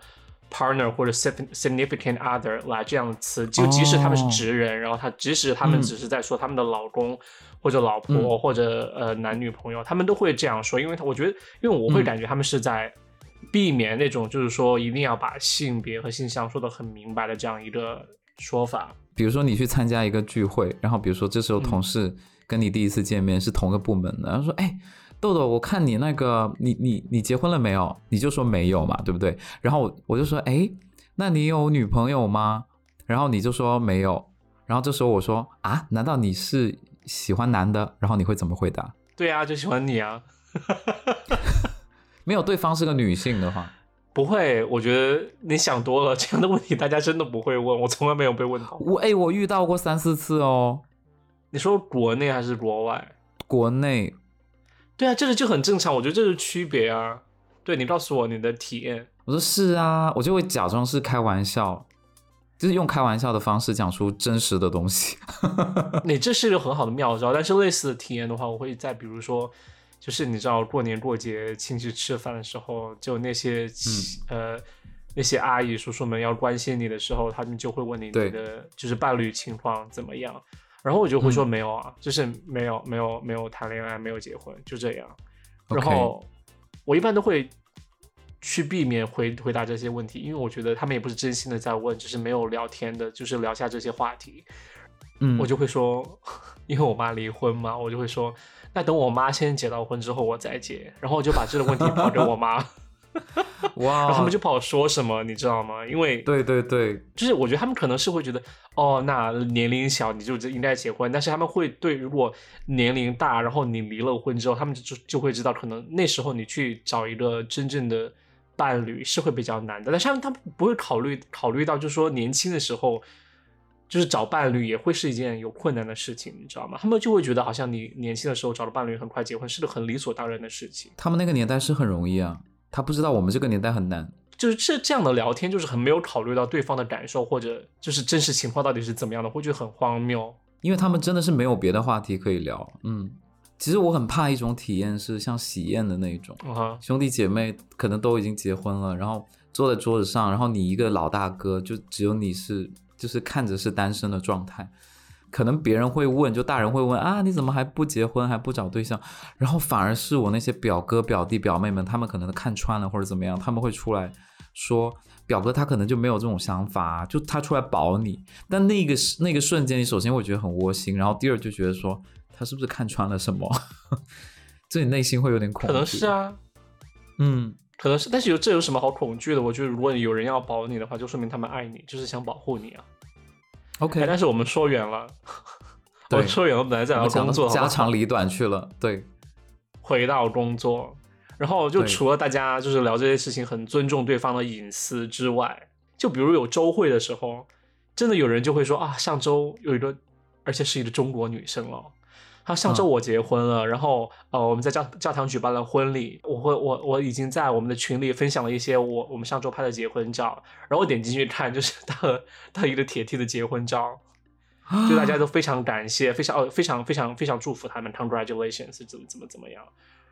partner 或者 sign- significant other 来这样的词，就即使他们是哦直人，然后他即使他们嗯只是在说他们的老公或者老婆、嗯。或者呃男女朋友，他们都会这样说，因为他我觉得，因为我会嗯。感觉他们是在避免那种就是说一定要把性别和性向说的很明白的这样一个说法。比如说你去参加一个聚会，然后比如说这时候嗯。同事跟你第一次见面是同个部门的，然后说，哎，豆豆，我看你那个，你你你结婚了没有？你就说没有嘛，对不对？然后我我就说，哎，那你有女朋友吗？然后你就说没有，然后这时候我说啊，难道你是喜欢男的？然后你会怎么回答？对啊，就喜欢你啊。*laughs* 没有对方是个女性的话，不会，我觉得你想多了，这样的问题大家真的不会问，我从来没有被问到。我哎，我遇到过三四次哦，你说国内还是国外？国内对啊，这个就很正常，我觉得这是区别啊。对你告诉我你的体验，我说是啊，我就会假装是开玩笑，就是用开玩笑的方式讲出真实的东西。你这是一个很好的妙招。但是类似的体验的话，我会在比如说，就是你知道过年过节亲戚吃饭的时候，就那些、呃那些阿姨叔叔们要关心你的时候，他们就会问你你的就是伴侣情况怎么样，然后我就会说没有啊，就是没有没有没有谈恋爱，没有结婚，就这样。然后我一般都会去避免回回答这些问题，因为我觉得他们也不是真心的在问，只是没有聊天的，就是聊下这些话题。嗯，我就会说，*laughs* 因为我妈离婚嘛，我就会说，那等我妈先结到婚之后我再结，然后我就把这个问题 *laughs* 抛给我妈，*laughs* 哇，然后他们就不好说什么，你知道吗？因为对对对，就是我觉得他们可能是会觉得，哦，那年龄小你就应该结婚，但是他们会对如果年龄大，然后你离了婚之后，他们就就会知道，可能那时候你去找一个真正的伴侣是会比较难的，但是他们他们不会考虑 *laughs* 考虑到，就是说年轻的时候。就是找伴侣也会是一件有困难的事情，你知道吗？他们就会觉得好像你年轻的时候找了伴侣，很快结婚是个很理所当然的事情。他们那个年代是很容易啊，他不知道我们这个年代很难。就是这这样的聊天，就是很没有考虑到对方的感受，或者就是真实情况到底是怎么样的，会觉得很荒谬。因为他们真的是没有别的话题可以聊。嗯，其实我很怕一种体验是像喜宴的那一种，嗯哼，兄弟姐妹可能都已经结婚了，然后坐在桌子上，然后你一个老大哥，就只有你是就是看着是单身的状态。可能别人会问，就大人会问啊，你怎么还不结婚，还不找对象？然后反而是我那些表哥、表弟、表妹们，他们可能看穿了或者怎么样，他们会出来说，表哥他可能就没有这种想法，就他出来保你。但那个时那个瞬间，你首先会觉得很窝心，然后第二就觉得说，他是不是看穿了什么？*laughs* 这你内心会有点恐惧。可能是，啊，嗯，可能是，但是有这有什么好恐惧的？我觉得如果有人要保你的话，就说明他们爱你，就是想保护你啊。OK，哎，但是我们说远了，*laughs* 我们说远了，本来在聊工作，家长里短去了。对，回到工作，然后就除了大家就是聊这些事情很尊重对方的隐私之外，就比如有周会的时候，真的有人就会说啊，上周有一个，而且是一个中国女生哦。她上周嗯我结婚了，然后呃我们在教教堂举办了婚礼，我会我我已经在我们的群里分享了一些我我们上周拍的结婚照，然后我点进去看，就是他和他一个铁 T 的结婚照，就大家都非常感谢，非常哦，非常非常非常祝福他们，congratulations，怎么怎么怎么样。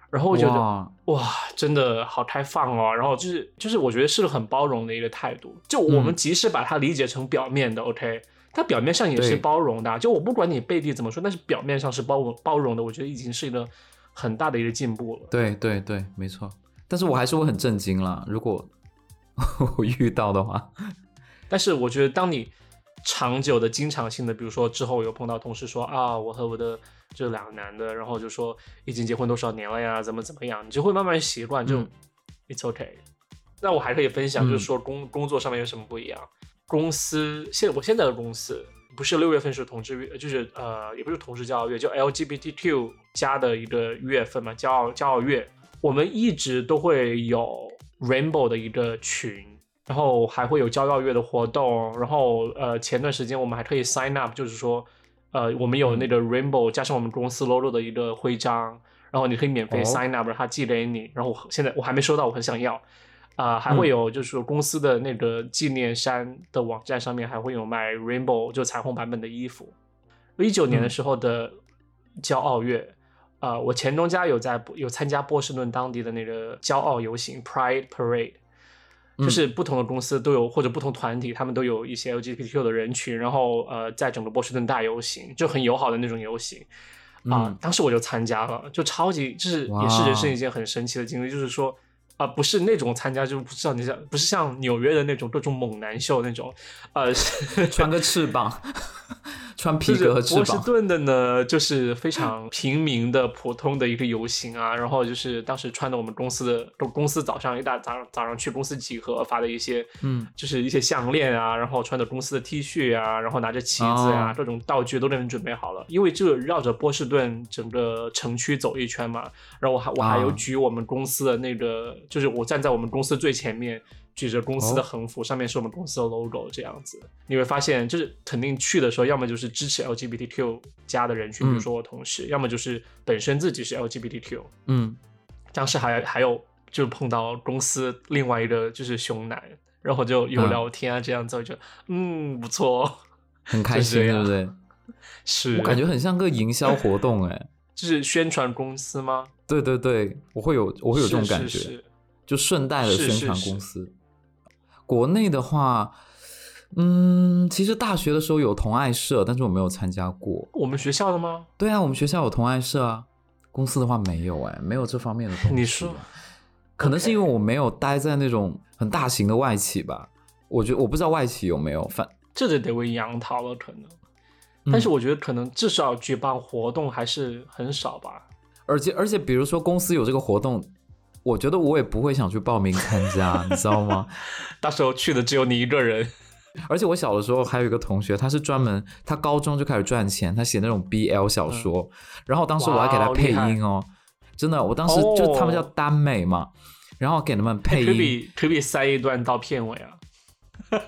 然后我觉得哇哇，真的好开放哦。然后就是就是，我觉得是很包容的一个态度。就我们即使把它理解成表面的、OK，它表面上也是包容的啊。就我不管你背地怎么说，但是表面上是包容包容的，我觉得已经是一个很大的一个进步了。对对对，没错。但是我还是会很震惊啦，如果 *laughs* 我遇到的话。但是我觉得，当你长久的、经常性的，比如说之后有碰到同事说啊，我和我的这两个男的，然后就说已经结婚多少年了呀，怎么怎么样，你就会慢慢习惯，就、嗯 it's okay。那我还可以分享，嗯就是说工、工作上面有什么不一样。公司现我现在的公司不是六月份是同志月，就是呃也不是同志骄傲月，就 LGBTQ 加的一个月份嘛，骄傲骄傲月，我们一直都会有 Rainbow 的一个群，然后还会有骄傲月的活动，然后呃前段时间我们还可以 sign up，就是说呃我们有那个 Rainbow 加上我们公司 logo 的一个徽章，然后你可以免费哦 sign up，让他寄给你，然后我现在我还没收到，我很想要。啊、还会有就是说公司的那个纪念衫的网站上面还会有卖 Rainbow 就彩虹版本的衣服。一九年的时候的骄傲月，啊、我前东家有在有参加波士顿当地的那个骄傲游行 Pride Parade，嗯。就是不同的公司都有或者不同团体，他们都有一些 LGBTQ 的人群，然后呃，在整个波士顿大游行，就很友好的那种游行。啊、嗯。当时我就参加了，就超级，就是也是人生一件很神奇的经历，就是说，啊、不是那种参加，就不是像你想，不是像纽约的那种各种猛男秀那种，呃，穿个翅膀，穿皮就是革和翅膀。波士顿的呢，就是非常平民的普通的一个游行啊，然后就是当时穿的我们公司的公司早上一大早上早上去公司集合发的一些，嗯，就是一些项链啊，然后穿着公司的 T 恤啊，然后拿着旗子啊、哦各种道具都给你准备好了，因为这绕着波士顿整个城区走一圈嘛，然后我还我还有啊举我们公司的那个，就是我站在我们公司最前面。举着公司的哦横幅，上面是我们公司的 logo，这样子，你会发现，就是肯定去的时候，要么就是支持 LGBTQ 加的人群，比如嗯说我同事，要么就是本身自己是 LGBTQ。嗯，当时还还有就碰到公司另外一个就是熊男，然后就有嗯聊天啊，这样子我就嗯不错，*laughs* 很开心，对不对？是我感觉很像个营销活动，哎，*laughs* 就是宣传公司吗？对对对，我会有我会有这种感觉，就顺带的是宣传是是公司。国内的话，嗯，其实大学的时候有同爱社，但是我没有参加过。我们学校的吗？对啊，我们学校有同爱社啊，公司的话没有哎，没有这方面的东西。*laughs* 你说，可能是因为我没有待在那种很大型的外企吧。我觉得我不知道外企有没有，反这就得问杨桃了，可能。嗯但是我觉得可能至少举办活动还是很少吧。而且而且，比如说公司有这个活动，我觉得我也不会想去报名参加，*laughs* 你知道吗？到时候去的只有你一个人，而且我小的时候还有一个同学，他是专门他高中就开始赚钱，他写那种 BL 小说，然后当时我还给他配音哦，真的，我当时哦。就他们叫耽美嘛，然后给他们配音，可比可以塞一段到片尾啊。*laughs*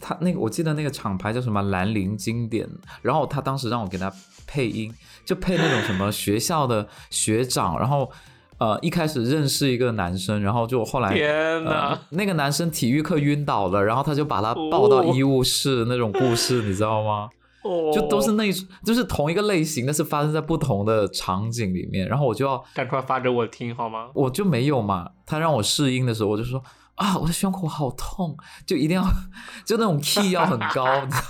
他那个我记得那个厂牌叫什么兰陵经典，然后他当时让我给他配音，就配那种什么学校的学长，然后呃一开始认识一个男生，然后就后来天哪！呃，那个男生体育课晕倒了，然后他就把他抱到哦医务室、那种故事，你知道吗？哦，就都是那就是同一个类型，但是发生在不同的场景里面，然后我就要赶快发给我听好吗？我就没有嘛，他让我试音的时候，我就说啊，我的胸口好痛，就一定要就那种 key 要很高，你知道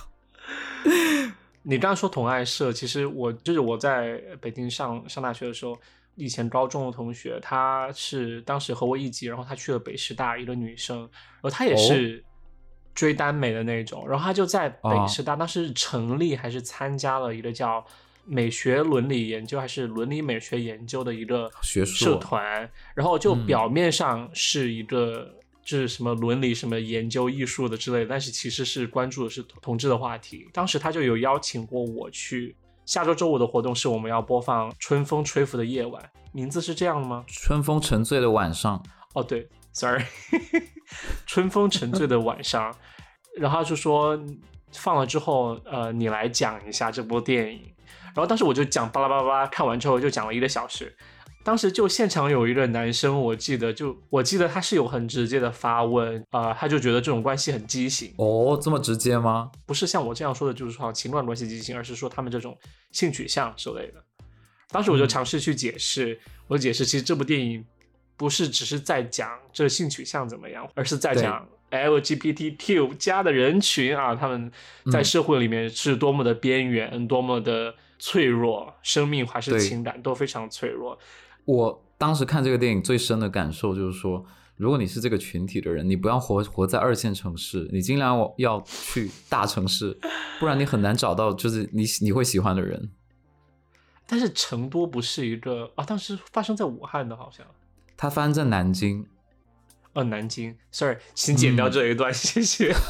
*laughs* 你刚刚说同爱社，其实我就是我在北京上上大学的时候，以前高中的同学，她是当时和我一级，然后她去了北师大，一个女生，然后她也是追耽美的那种，然后她就在北师大，当时成立还是参加了一个叫美学伦理研究还是伦理美学研究的一个学术社团，然后就嗯表面上是一个。就是什么伦理、什么研究艺术的之类的，但是其实是关注的是同志的话题。当时他就有邀请过我去。下周周五的活动是我们要播放《春风吹拂的夜晚》，名字是这样的吗？春风沉醉的晚上，哦，对，sorry，*laughs* 春风沉醉的晚上。然后他就说放了之后，呃，你来讲一下这部电影。然后当时我就讲巴拉巴拉巴拉，看完之后就讲了一个小时。当时就现场有一个男生，我记得就我记得他是有很直接的发问，啊，他就觉得这种关系很畸形。哦，这么直接吗？不是像我这样说的，就是说情感关系畸形，而是说他们这种性取向之类的。当时我就尝试去解释，我解释其实这部电影不是只是在讲这性取向怎么样，而是在讲 LGBTQ 加的人群啊，他们在社会里面是多么的边缘，多么的脆弱，生命还是情感都非常脆弱。我当时看这个电影最深的感受就是说，如果你是这个群体的人，你不要活活在二线城市，你尽量要去大城市，不然你很难找到就是你你会喜欢的人。但是成都不是一个啊，当时发生在武汉的，好像它发生在南京，哦，南京，sorry，请剪掉这一段，谢谢。*laughs*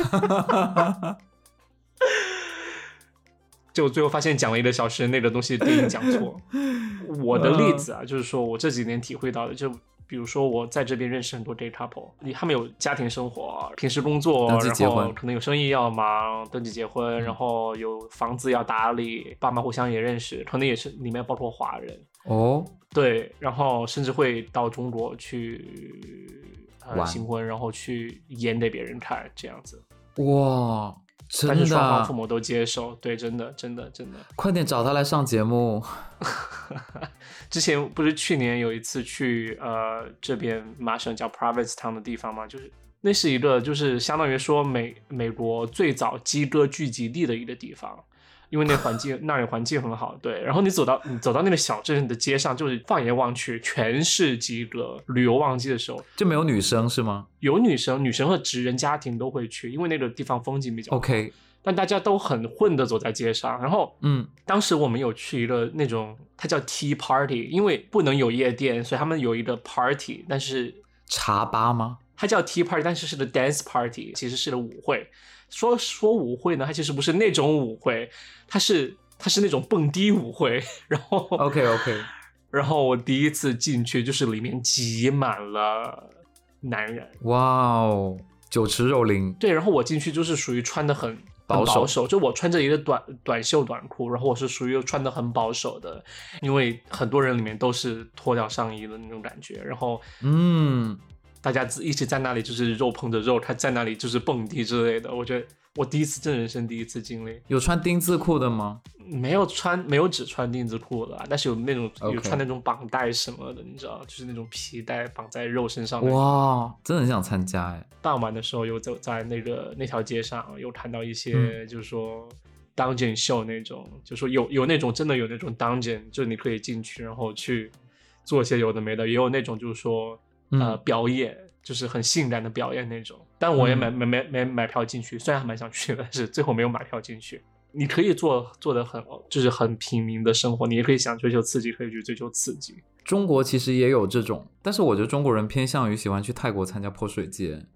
就最后发现讲了一个小时那个东西电影讲错。*laughs* 我的例子啊，就是说我这几年体会到的，就比如说我在这边认识很多 gay couple，你他们有家庭生活，平时工作，然后可能有生意要忙，登记结婚，然后有房子要打理，爸妈互相也认识，可能也是里面包括华人。哦，对，然后甚至会到中国去呃新婚，然后去演给别人看这样子，哇。但是双方父母都接受，对，真的，真的，真的。快点找他来上节目。*laughs* 之前不是去年有一次去呃这边麻省叫 Province Town 的地方吗？就是那是一个就是相当于说美美国最早鸡哥聚集地的一个地方。因为那环境，那里环境很好，对。然后你走到你走到那个小镇的街上，就是放眼望去全是几个。旅游旺季的时候就没有女生是吗？有女生，女生和职人家庭都会去，因为那个地方风景比较 OK。但大家都很混的走在街上。然后，嗯，当时我们有去一个那种，它叫 Tea Party，因为不能有夜店，所以他们有一个 party，但是茶吧吗？它叫 Tea Party，但是是个 dance party，其实是个舞会。说说舞会呢，它其实不是那种舞会，它是它是那种蹦迪舞会。然后 OK OK，*laughs* 然后我第一次进去，就是里面挤满了男人。哇哦，酒池肉林。对，然后我进去就是属于穿的很保守，就我穿着一个短短袖短裤，然后我是属于穿的很保守的，因为很多人里面都是脱掉上衣的那种感觉。然后嗯。大家一起在那里就是肉碰着肉，他在那里就是蹦迪之类的。我觉得我第一次，这人生第一次经历。有穿丁字裤的吗？没有穿，没有只穿丁字裤的，但是有那种有穿那种绑带什么的，你知道，就是那种皮带绑在肉身上。哇，真的很想参加哎！傍晚的时候有走在那个那条街上，有看到一些就是说 dungeon 秀那种，就说有有那种真的有那种 dungeon，就是你可以进去然后去做些有的没的，也有那种就是说。呃，表演就是很性感的表演那种，但我也买买买没买票进去，虽然还蛮想去的，但是最后没有买票进去。你可以做做的很，就是很平民的生活，你也可以想追求刺激，可以去追求刺激。中国其实也有这种，但是我觉得中国人偏向于喜欢去泰国参加泼水节，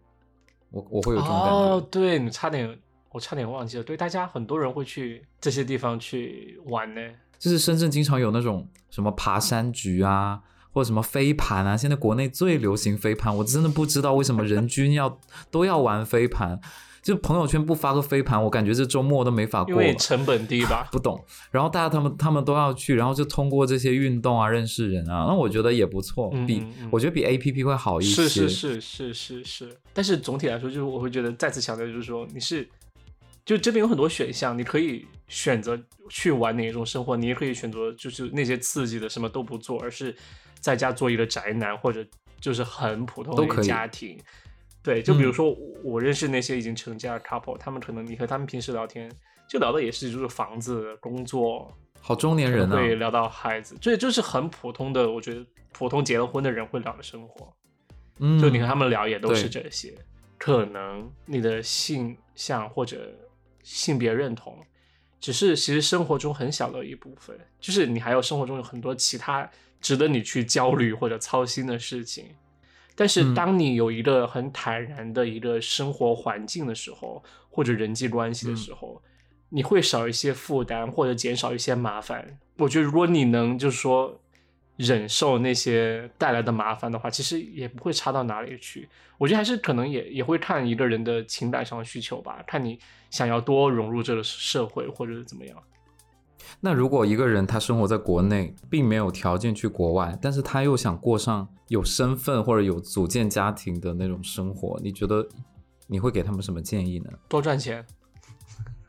我我会有这种感觉。哦，对你差点，我差点忘记了，对，大家很多人会去这些地方去玩呢。就是深圳经常有那种什么爬山局啊。或者什么飞盘啊，现在国内最流行飞盘，我真的不知道为什么人均要都要玩飞盘，就朋友圈不发个飞盘，我感觉这周末都没法过。因为成本低吧？*laughs* 不懂。然后大家他们他们都要去，然后就通过这些运动啊认识人啊，那我觉得也不错，比我觉得比 A P P 会好一些。是是是是是是。但是总体来说，就是我会觉得再次强调，就是说你是，就这边有很多选项，你可以选择去玩哪一种生活，你也可以选择就是那些刺激的什么都不做，而是。在家做一个宅男，或者就是很普通的家庭，对，就比如说我认识那些已经成家的 couple，他们可能你和他们平时聊天，就聊的也是就是房子、工作，好中年人啊，会聊到孩子，这就是很普通的，我觉得普通结了婚的人会聊的生活，嗯，就你和他们聊也都是这些，可能你的性向或者性别认同，只是其实生活中很小的一部分，就是你还有生活中有很多其他。值得你去焦虑或者操心的事情，但是当你有一个很坦然的一个生活环境的时候，或者人际关系的时候，你会少一些负担或者减少一些麻烦。我觉得如果你能就是说忍受那些带来的麻烦的话，其实也不会差到哪里去。我觉得还是可能也也会看一个人的情感上的需求吧，看你想要多融入这个社会或者怎么样。那如果一个人他生活在国内，并没有条件去国外，但是他又想过上有身份或者有组建家庭的那种生活，你觉得你会给他们什么建议呢？多赚钱。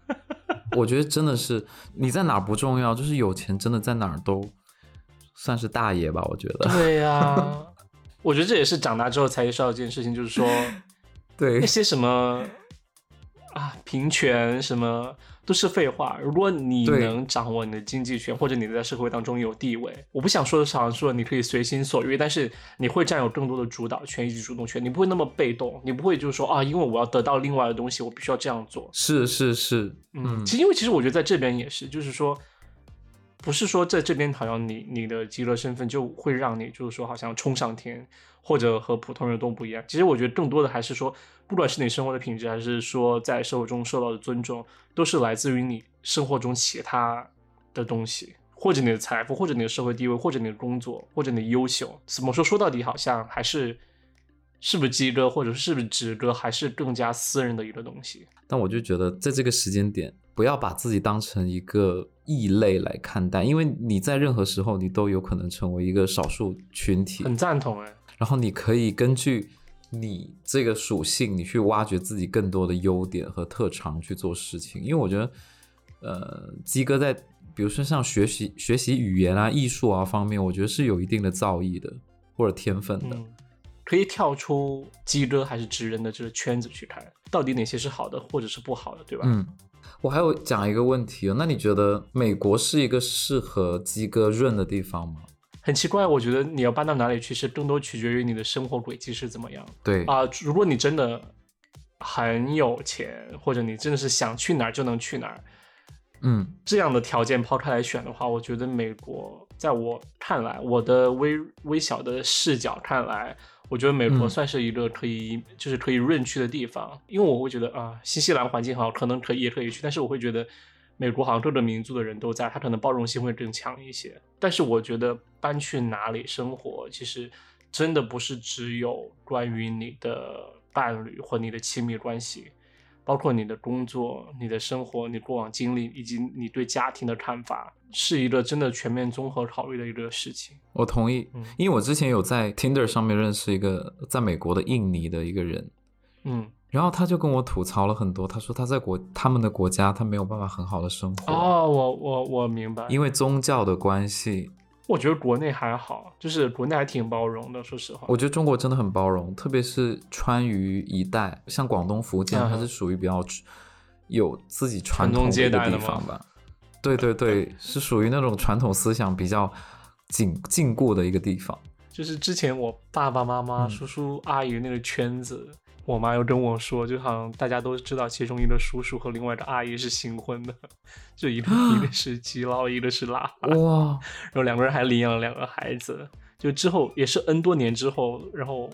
*laughs* 我觉得真的是你在哪儿不重要，就是有钱真的在哪儿都算是大爷吧。我觉得。对呀，*laughs* 我觉得这也是长大之后才意识到一件事情，就是说，对那些什么啊平权什么都是废话。如果你能掌握你的经济权，或者你在社会当中有地位，我不想说的是好像说你可以随心所欲，但是你会占有更多的主导权以及主动权，你不会那么被动，你不会就是说啊，因为我要得到另外的东西，我必须要这样做。是是是，嗯，其实因为其实我觉得在这边也是，就是说，不是说在这边好像你你的极乐身份就会让你就是说好像冲上天，或者和普通人都不一样。其实我觉得更多的还是说，不管是你生活的品质，还是说在社会中受到的尊重，都是来自于你生活中其他的东西，或者你的财富，或者你的社会地位，或者你的工作，或者你的优秀。怎么说？说到底，好像还是是不是鸡哥，或者是不是直哥，还是更加私人的一个东西。但我就觉得在这个时间点，不要把自己当成一个异类来看待，因为你在任何时候你都有可能成为一个少数群体，很赞同哎。然后你可以根据你这个属性，你去挖掘自己更多的优点和特长去做事情。因为我觉得，呃，鸡哥在比如说像学习学习语言啊、艺术啊方面，我觉得是有一定的造诣的或者天分的。嗯，可以跳出鸡哥还是直人的这个圈子去看，到底哪些是好的，或者是不好的，对吧？嗯，我还有讲一个问题哦，那你觉得美国是一个适合鸡哥润的地方吗？很奇怪，我觉得你要搬到哪里去，是更多取决于你的生活轨迹是怎么样对，啊、如果你真的很有钱，或者你真的是想去哪儿就能去哪儿，嗯这样的条件抛开来选的话，我觉得美国在我看来，我的微微小的视角看来，我觉得美国嗯算是一个可以、就是可以润去的地方，因为我会觉得啊，新西兰环境好，可能可以也可以去，但是我会觉得美国好像各个民族的人都在，他可能包容性会更强一些。但是我觉得搬去哪里生活，其实真的不是只有关于你的伴侣或你的亲密关系。包括你的工作、你的生活、你过往经历，以及你对家庭的看法，是一个真的全面综合考虑的一个事情。我同意，嗯因为我之前有在 Tinder 上面认识一个在美国的印尼的一个人，嗯，然后他就跟我吐槽了很多，他说他在国他们的国家他没有办法很好的生活，哦，我我我明白，因为宗教的关系。我觉得国内还好，就是国内还挺包容的，说实话。我觉得中国真的很包容，特别是川渝一带，像广东、福建，嗯它是属于比较有自己传统的地方吧。对对对，*laughs* 是属于那种传统思想比较紧禁锢的一个地方。就是之前我爸爸妈妈、嗯叔叔阿姨那个圈子，我妈又跟我说，就好像大家都知道，其中一个叔叔和另外一个阿姨是新婚的，就一个 *gasps* 一个是基佬，一个是喇叭。哇，然后两个人还领养了两个孩子，就之后也是 N 多年之后，然后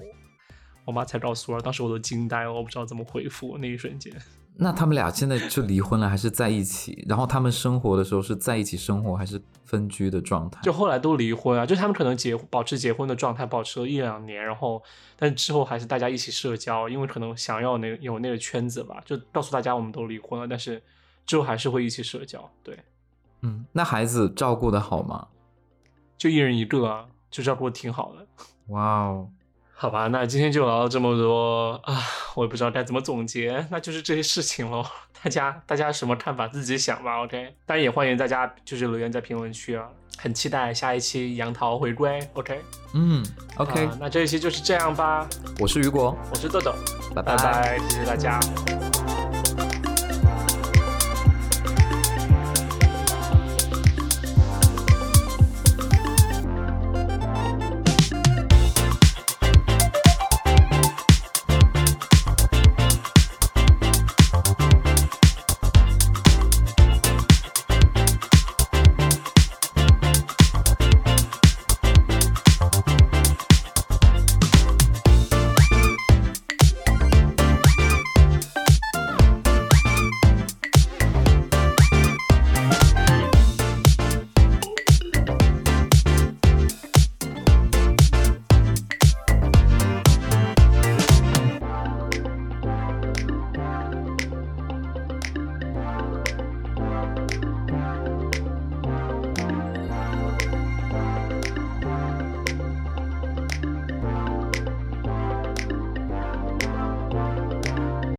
我妈才告诉我，当时我都惊呆了，我不知道怎么回复那一瞬间。那他们俩现在就离婚了，还是在一起？然后他们生活的时候是在一起生活，还是分居的状态？就后来都离婚啊，就他们可能结保持结婚的状态，保持了一两年，然后但之后还是大家一起社交，因为可能想要那有那个圈子吧，就告诉大家我们都离婚了，但是之后还是会一起社交，对，嗯，那孩子照顾的好吗？就一人一个啊，就照顾的挺好的。哇哦，好吧，那今天就聊了这么多啊，我也不知道该怎么总结，那就是这些事情喽。大家大家什么看法自己想吧，OK。当然也欢迎大家就是留言在评论区啊，很期待下一期杨桃回归，OK。嗯，OK，、啊那这一期就是这样吧，我是雨果，我是豆豆，拜拜拜，谢谢大家。